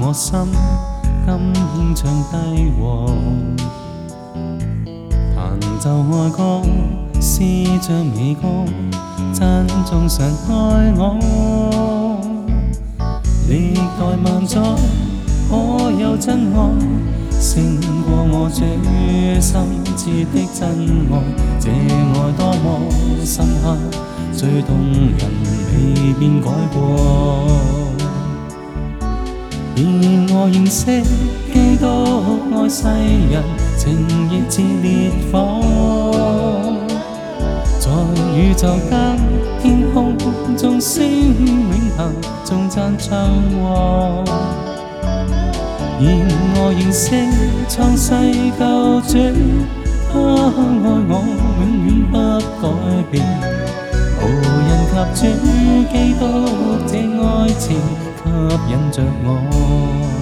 我心甘献唱帝王，弹奏爱歌，思唱美歌，赞颂神爱我。历代万载可有真爱，胜过我这心知的真爱，这爱多么深刻，最动人未变改过。然而我认识基督爱世人，情亦至烈火。在宇宙间，天空中星永恒，众赞唱和。而我认识创世救主，他爱我永远不改变，无人及主基督这爱情。吸引着我。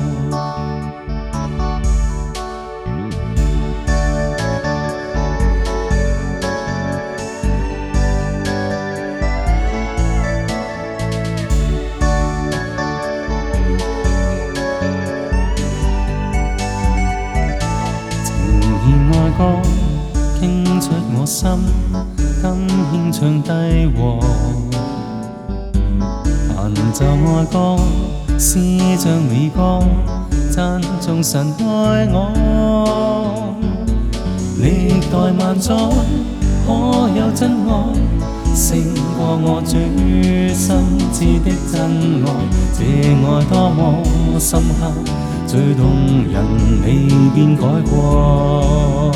歌傾出我心，今獻唱低和。像爱歌，是像美歌，赞颂神爱我。历代万载，可有真爱胜过我最心知的真爱？这爱多么深刻，最动人未变改过。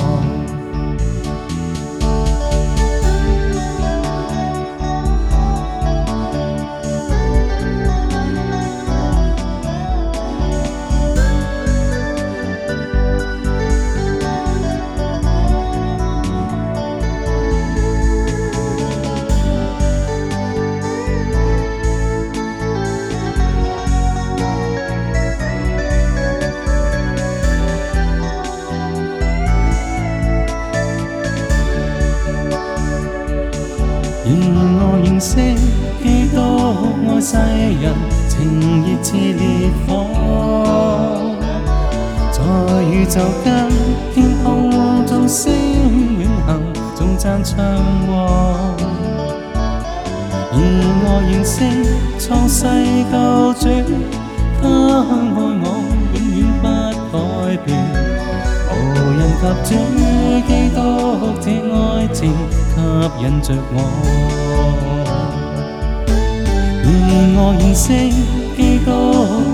而我认识几多爱世人，情热似烈火。在宇宙间，天空中星永恒，众赞唱和。而我认识创世救主，他爱我永远不改变。及主基督這愛情吸引着我，而我認識基督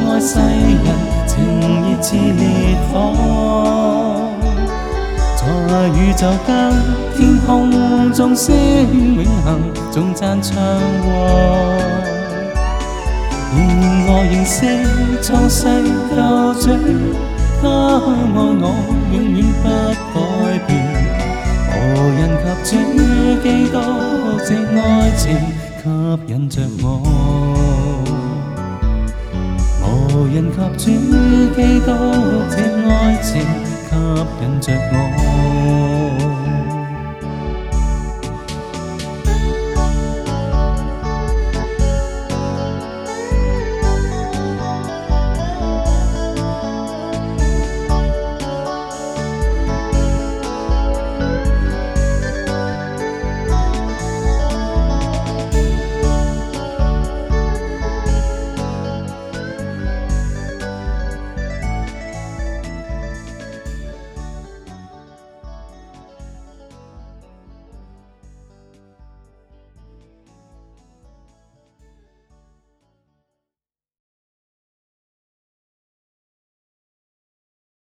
愛世人，情熱似烈火，在宇宙間天空眾星永恆頌讚唱和。而我認識創世救主。他爱我，永远不改变。何人及主基多这爱情吸引着我？何人及主基多这爱情吸引着我？